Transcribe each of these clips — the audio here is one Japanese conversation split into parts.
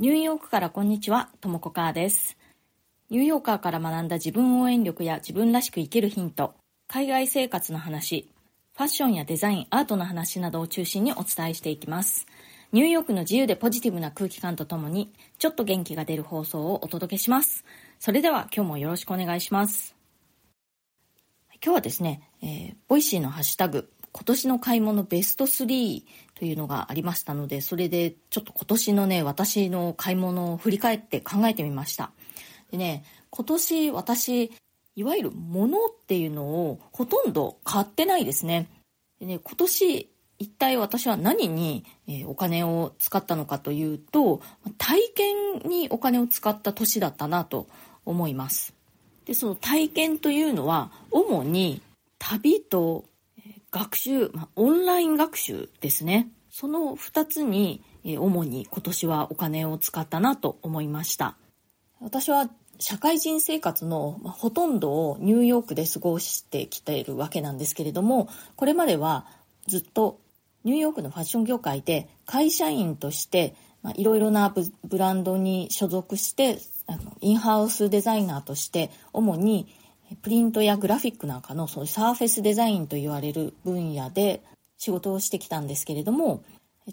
ニューヨークからこんにちは、ともこかーです。ニューヨーカーから学んだ自分応援力や自分らしく生きるヒント、海外生活の話、ファッションやデザイン、アートの話などを中心にお伝えしていきます。ニューヨークの自由でポジティブな空気感とともに、ちょっと元気が出る放送をお届けします。それでは今日もよろしくお願いします。今日はですね、えー、 Voicy のハッシュタグ、今年の買い物ベスト3というのがありましたので、それでちょっと今年のね、私の買い物を振り返って考えてみました。でね、今年私、いわゆる物っていうのをほとんど買ってないですね。でね、今年一体私は何に、えお金を使ったのかというと、体験にお金を使った年だったなと思います。で、その体験というのは、主に旅と学習、まあ、オンライン学習ですね。その2つに、え主に今年はお金を使ったなと思いました。私は社会人生活のほとんどをニューヨークで過ごしてきているわけなんですけれども、これまではずっとニューヨークのファッション業界で会社員としていろいろなブランドに所属してあのインハウスデザイナーとして主にプリントやグラフィックなんかのそういうサーフェスデザインと言われる分野で仕事をしてきたんですけれども、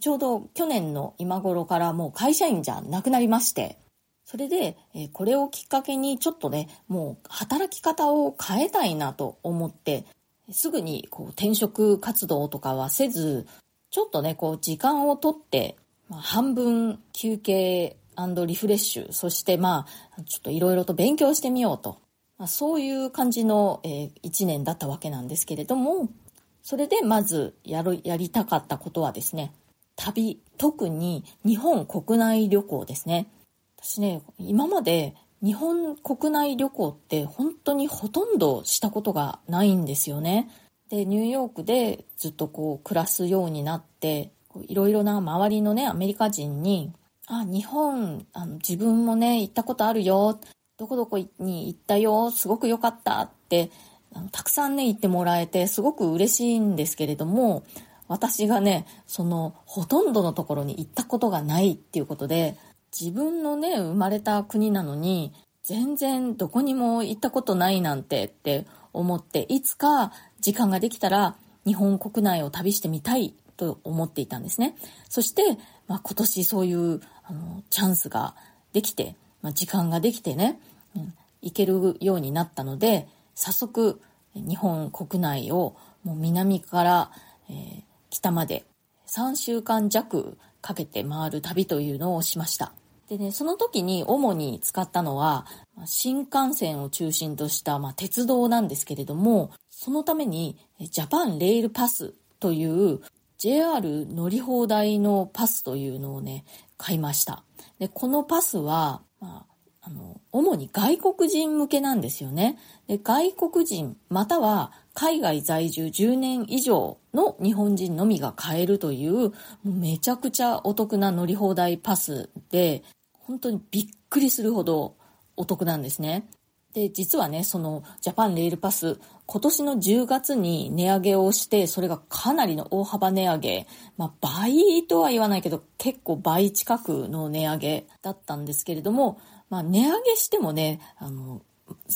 ちょうど去年の今頃からもう会社員じゃなくなりまして、それで、これをきっかけにちょっとね、もう働き方を変えたいなと思って、すぐにこう転職活動とかはせず、ちょっとね、こう時間をとって、まあ、半分休憩リフレッシュ、そしてまあ、ちょっといろいろと勉強してみようとまあ、そういう感じの、えー、1年だったわけなんですけれども、それでまずやる、やりたかったことはですね、旅、特に日本国内旅行ですね。私ね、今まで日本国内旅行って本当にほとんどしたことがないんですよね。で、ニューヨークでずっとこう暮らすようになって、いろいろな周りのね、アメリカ人に、あ、日本、あの、自分もね、行ったことあるよ。どこどこに行ったよ、すごく良かったって、たくさんね、言ってもらえて、すごく嬉しいんですけれども、私がね、その、ほとんどのところに行ったことがないっていうことで、自分のね、生まれた国なのに、全然どこにも行ったことないなんてって思って、いつか時間ができたら日本国内を旅してみたいと思っていたんですね。そして、まあ、今年そういうあのチャンスができて、まあ、時間ができてね、うん、行けるようになったので、早速、日本国内をもう南から、えー、北まで3週間弱かけて回る旅というのをしました。でね、その時に主に使ったのは、新幹線を中心とした、まあ、鉄道なんですけれども、そのために、ジャパンレールパスという JR 乗り放題のパスというのをね、買いました。で、このパスは、まあ、あの、主に外国人向けなんですよね。で外国人、または海外在住10年以上の日本人のみが買えるという、めちゃくちゃお得な乗り放題パスで、本当にびっくりするほどお得なんですね。で、実はね、そのジャパンレールパス、今年の10月に値上げをして、それがかなりの大幅値上げ、まあ倍とは言わないけど、結構倍近くの値上げだったんですけれども、まあ値上げしてもね、あの、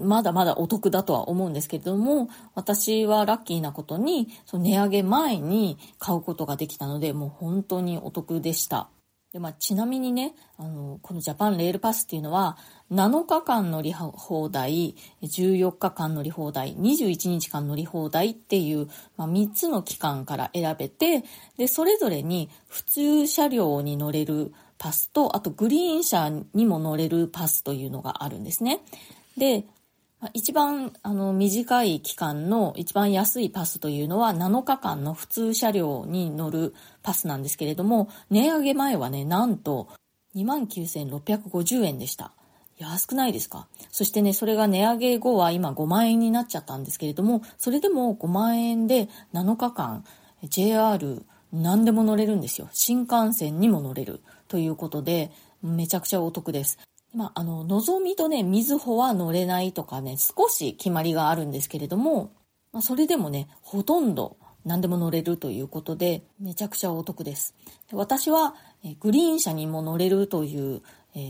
まだまだお得だとは思うんですけれども、私はラッキーなことに、その値上げ前に買うことができたので、もう本当にお得でした。で、まあ、ちなみにね、あの、このジャパンレールパスっていうのは、7日間乗り放題、14日間乗り放題、21日間乗り放題っていう、まあ、3つの期間から選べて、で、それぞれに普通車両に乗れるパスと、あとグリーン車にも乗れるパスというのがあるんですね。で、一番あの短い期間の一番安いパスというのは7日間の普通車両に乗るパスなんですけれども、値上げ前はね、なんと29,650円でした。安くないですか？そしてね、それが値上げ後は今5万円になっちゃったんですけれども、それでも5万円で7日間 JR 何でも乗れるんですよ。新幹線にも乗れるということで、めちゃくちゃお得です。まあ、あの、のぞみとね、みずほは乗れないとかね、少し決まりがあるんですけれども、まあ、それでもね、ほとんど何でも乗れるということで、めちゃくちゃお得です。私は、グリーン車にも乗れるという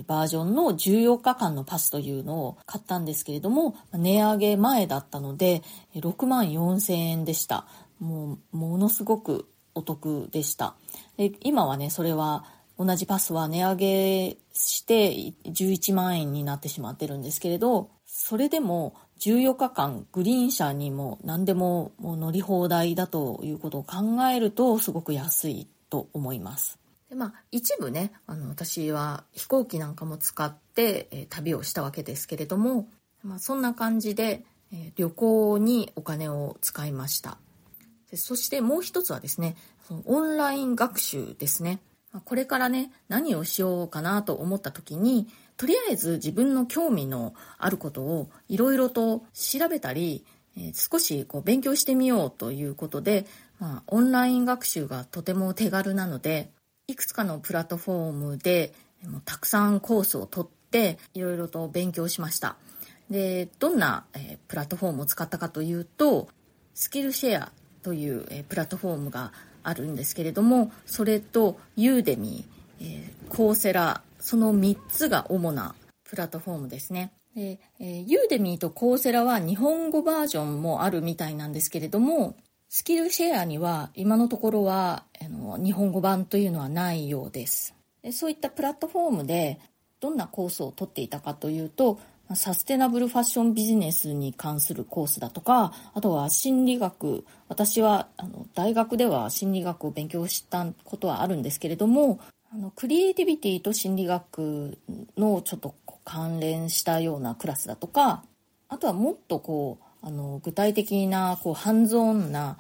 バージョンの14日間のパスというのを買ったんですけれども、値上げ前だったので、6万4千円でした。もう、ものすごくお得でした。で今はね、それは同じパスは値上げして11万円になってしまってるんですけれど、それでも14日間グリーン車にも何でももう乗り放題だということを考えるとすごく安いと思います。でまあ、一部ねあの私は飛行機なんかも使って、えー、旅をしたわけですけれども、まあ、そんな感じで、えー、旅行にお金を使いましたでそしてもう一つはですねオンライン学習ですねこれからね何をしようかなと思った時にとりあえず自分の興味のあることをいろいろと調べたり、えー、少しこう勉強してみようということで、まあ、オンライン学習がとても手軽なのでいくつかのプラットフォームでもうたくさんコースを取っていろいろと勉強しました。でどんな、えー、プラットフォームを使ったかというとスキルシェアという、えー、プラットフォームがあるんですけれどもそれとユーデミー、えー、コーセラその3つが主なプラットフォームですね。で、えー、ユーデミーとコーセラは日本語バージョンもあるみたいなんですけれどもスキルシェアには今のところはあの日本語版というのはないようです。でそういったプラットフォームでどんなコースを取っていたかというとサステナブルファッションビジネスに関するコースだとかあとは心理学。私はあの大学では心理学を勉強したことはあるんですけれどもあのクリエイティビティと心理学のちょっと関連したようなクラスだとかあとはもっとこうあの具体的なこうハンズオンな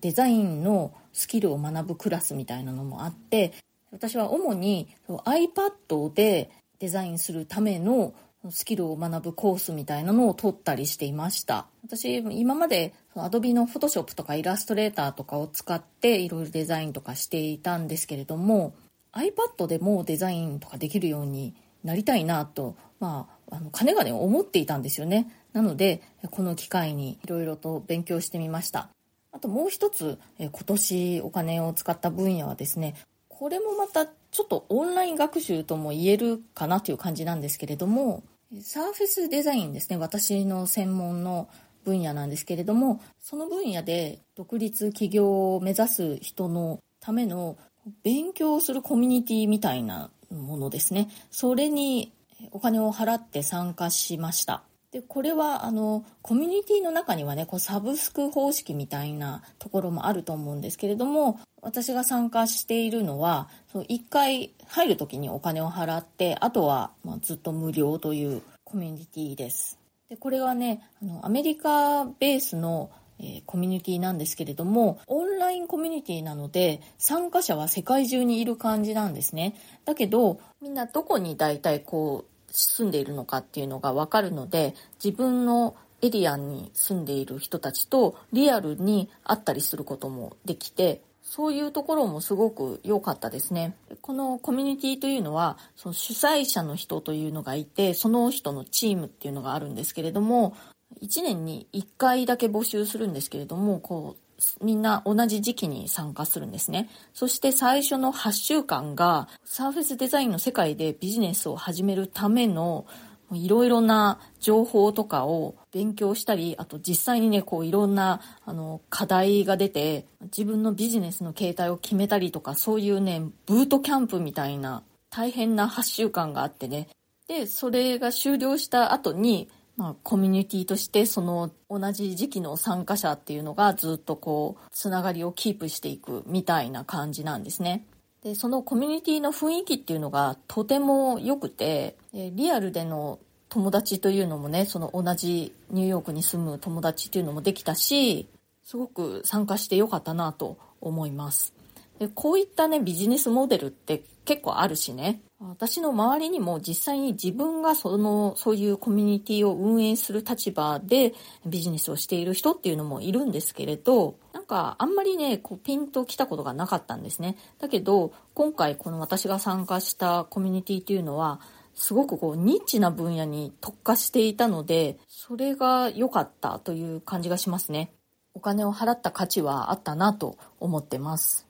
デザインのスキルを学ぶクラスみたいなのもあって私は主に iPad でデザインするためのスキルを学ぶコースみたいなのを取ったりしていました私今まで Adobe の Photoshop とかイラストレーターとかを使っていろいろデザインとかしていたんですけれども iPad でもデザインとかできるようになりたいなと、まあ、あの、かねがね思っていたんですよね。なので、この機会にいろいろと勉強してみました。あともう一つ、今年お金を使った分野はですね、これもまたちょっとオンライン学習とも言えるかなという感じなんですけれども、サーフェスデザインですね、私の専門の分野なんですけれども、その分野で独立起業を目指す人のための勉強するコミュニティみたいなものですね。それにお金を払って参加しました。で、これは、あの、コミュニティの中にはね、こう、サブスク方式みたいなところもあると思うんですけれども、私が参加しているのは、そう、一回入る時にお金を払って、あとは、まあ、ずっと無料というコミュニティです。で、これはね、あの、アメリカベースのえ、コミュニティなんですけれども、オンラインコミュニティなので、参加者は世界中にいる感じなんですね。だけど、みんなどこに大体こう、住んでいるのかっていうのがわかるので、自分のエリアに住んでいる人たちとリアルに会ったりすることもできて、そういうところもすごく良かったですね。このコミュニティというのは、その主催者の人というのがいて、その人のチームっていうのがあるんですけれども、1年に1回だけ募集するんですけれども、こう、みんな同じ時期に参加するんですね。そして最初の8週間がサーフェスデザインの世界でビジネスを始めるためのいろいろな情報とかを勉強したり、あと実際にね、こういろんなあの課題が出て自分のビジネスの形態を決めたりとか、そういうね、ブートキャンプみたいな大変な8週間があってね。で、それが終了した後にまあ、コミュニティとしてその同じ時期の参加者っていうのがずっとこうつながりをキープしていくみたいな感じなんですね。でそのコミュニティの雰囲気っていうのがとても良くてリアルでの友達というのもねその同じニューヨークに住む友達っていうのもできたしすごく参加してよかったなと思います。でこういったねビジネスモデルって結構あるしね私の周りにも実際に自分がその、そういうコミュニティを運営する立場でビジネスをしている人っていうのもいるんですけれど、なんかあんまりね、こうピンと来たことがなかったんですね。だけど、今回この私が参加したコミュニティっていうのは、すごくこうニッチな分野に特化していたので、それが良かったという感じがしますね。お金を払った価値はあったなと思ってます。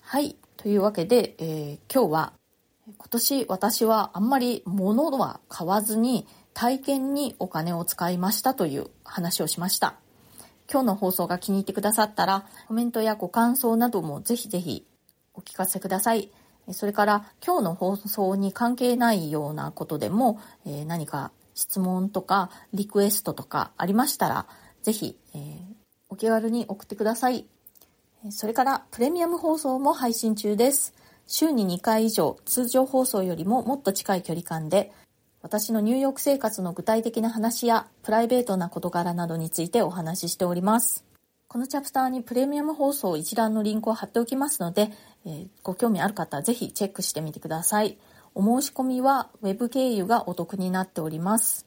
はい。というわけで、えー、今日は今年私はあんまり物は買わずに体験にお金を使いましたという話をしました。今日の放送が気に入ってくださったらコメントやご感想などもぜひぜひお聞かせください。それから今日の放送に関係ないようなことでも、えー、何か質問とかリクエストとかありましたらぜひ、えー、お気軽に送ってください。それからプレミアム放送も配信中です。週に2回以上通常放送よりももっと近い距離感で私のニューヨーク生活の具体的な話やプライベートな事柄などについてお話ししております。このチャプターにプレミアム放送一覧のリンクを貼っておきますので、えー、ご興味ある方はぜひチェックしてみてください。お申し込みは Web 経由がお得になっております。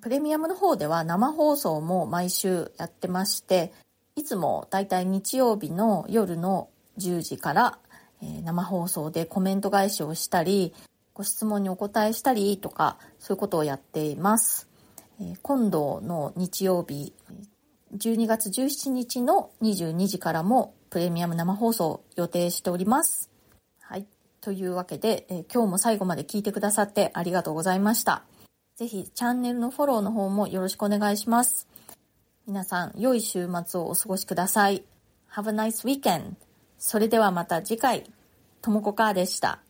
プレミアムの方では生放送も毎週やってまして、いつもだいたい日曜日の夜の10時から、え生放送でコメント返しをしたり、ご質問にお答えしたりとか、そういうことをやっています。え今度の日曜日、12月17日の22時からもプレミアム生放送予定しております。はい。というわけで、え今日も最後まで聞いてくださってありがとうございました。ぜひチャンネルのフォローの方もよろしくお願いします。皆さん、良い週末をお過ごしください。Have a nice weekend! それではまた次回、ともこかーでした。